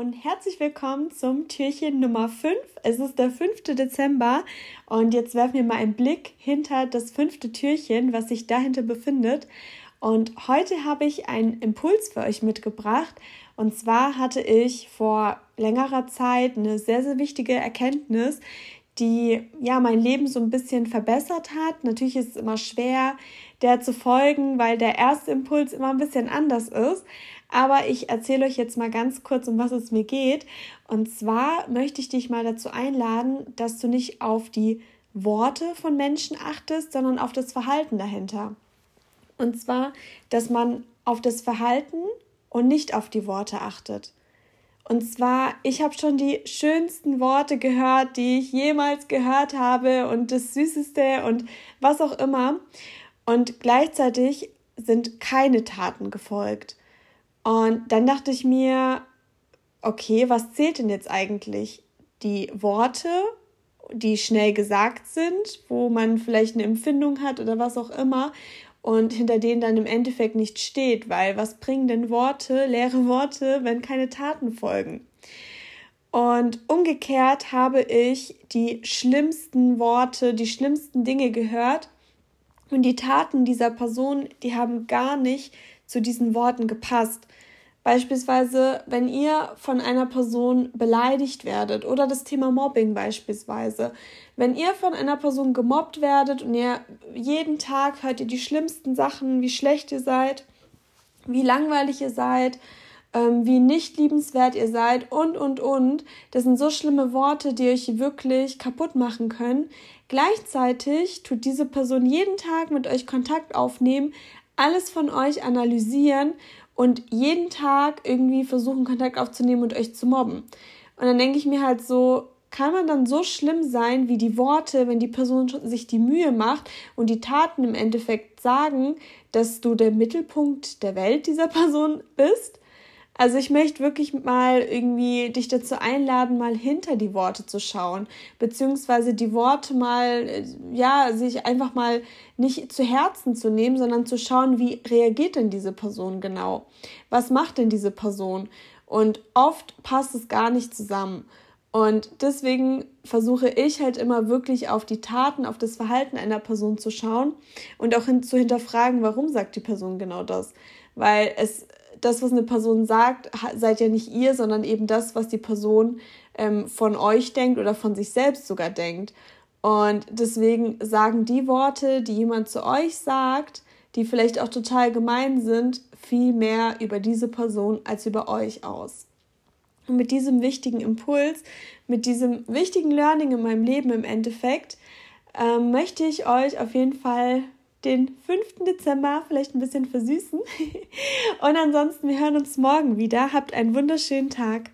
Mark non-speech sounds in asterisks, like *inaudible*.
dann herzlich willkommen zum Türchen Nummer 5. Es ist der 5. Dezember und jetzt werfen wir mal einen Blick hinter das fünfte Türchen, was sich dahinter befindet. Und heute habe ich einen Impuls für euch mitgebracht. Und zwar hatte ich vor längerer Zeit eine sehr, sehr wichtige Erkenntnis, die ja mein Leben so ein bisschen verbessert hat. Natürlich ist es immer schwer, der zu folgen, weil der erste Impuls immer ein bisschen anders ist. Aber ich erzähle euch jetzt mal ganz kurz, um was es mir geht. Und zwar möchte ich dich mal dazu einladen, dass du nicht auf die Worte von Menschen achtest, sondern auf das Verhalten dahinter. Und zwar, dass man auf das Verhalten und nicht auf die Worte achtet. Und zwar, ich habe schon die schönsten Worte gehört, die ich jemals gehört habe und das Süßeste und was auch immer. Und gleichzeitig sind keine Taten gefolgt. Und dann dachte ich mir, okay, was zählt denn jetzt eigentlich? Die Worte, die schnell gesagt sind, wo man vielleicht eine Empfindung hat oder was auch immer und hinter denen dann im Endeffekt nicht steht, weil was bringen denn Worte, leere Worte, wenn keine Taten folgen? Und umgekehrt habe ich die schlimmsten Worte, die schlimmsten Dinge gehört und die Taten dieser Person, die haben gar nicht zu diesen Worten gepasst. Beispielsweise, wenn ihr von einer Person beleidigt werdet oder das Thema Mobbing beispielsweise. Wenn ihr von einer Person gemobbt werdet und ihr jeden Tag hört ihr die schlimmsten Sachen, wie schlecht ihr seid, wie langweilig ihr seid, ähm, wie nicht liebenswert ihr seid und, und, und. Das sind so schlimme Worte, die euch wirklich kaputt machen können. Gleichzeitig tut diese Person jeden Tag mit euch Kontakt aufnehmen, alles von euch analysieren und jeden Tag irgendwie versuchen, Kontakt aufzunehmen und euch zu mobben. Und dann denke ich mir halt so, kann man dann so schlimm sein wie die Worte, wenn die Person sich die Mühe macht und die Taten im Endeffekt sagen, dass du der Mittelpunkt der Welt dieser Person bist? Also ich möchte wirklich mal irgendwie dich dazu einladen, mal hinter die Worte zu schauen, beziehungsweise die Worte mal, äh, ja, sich einfach mal nicht zu Herzen zu nehmen, sondern zu schauen, wie reagiert denn diese Person genau? Was macht denn diese Person? Und oft passt es gar nicht zusammen. Und deswegen versuche ich halt immer wirklich auf die Taten, auf das Verhalten einer Person zu schauen und auch hin, zu hinterfragen, warum sagt die Person genau das. Weil es das, was eine Person sagt, seid ja nicht ihr, sondern eben das, was die Person ähm, von euch denkt oder von sich selbst sogar denkt. Und deswegen sagen die Worte, die jemand zu euch sagt, die vielleicht auch total gemein sind, viel mehr über diese Person als über euch aus. Und mit diesem wichtigen Impuls, mit diesem wichtigen Learning in meinem Leben im Endeffekt, ähm, möchte ich euch auf jeden Fall den 5. Dezember vielleicht ein bisschen versüßen. *laughs* Und ansonsten, wir hören uns morgen wieder. Habt einen wunderschönen Tag.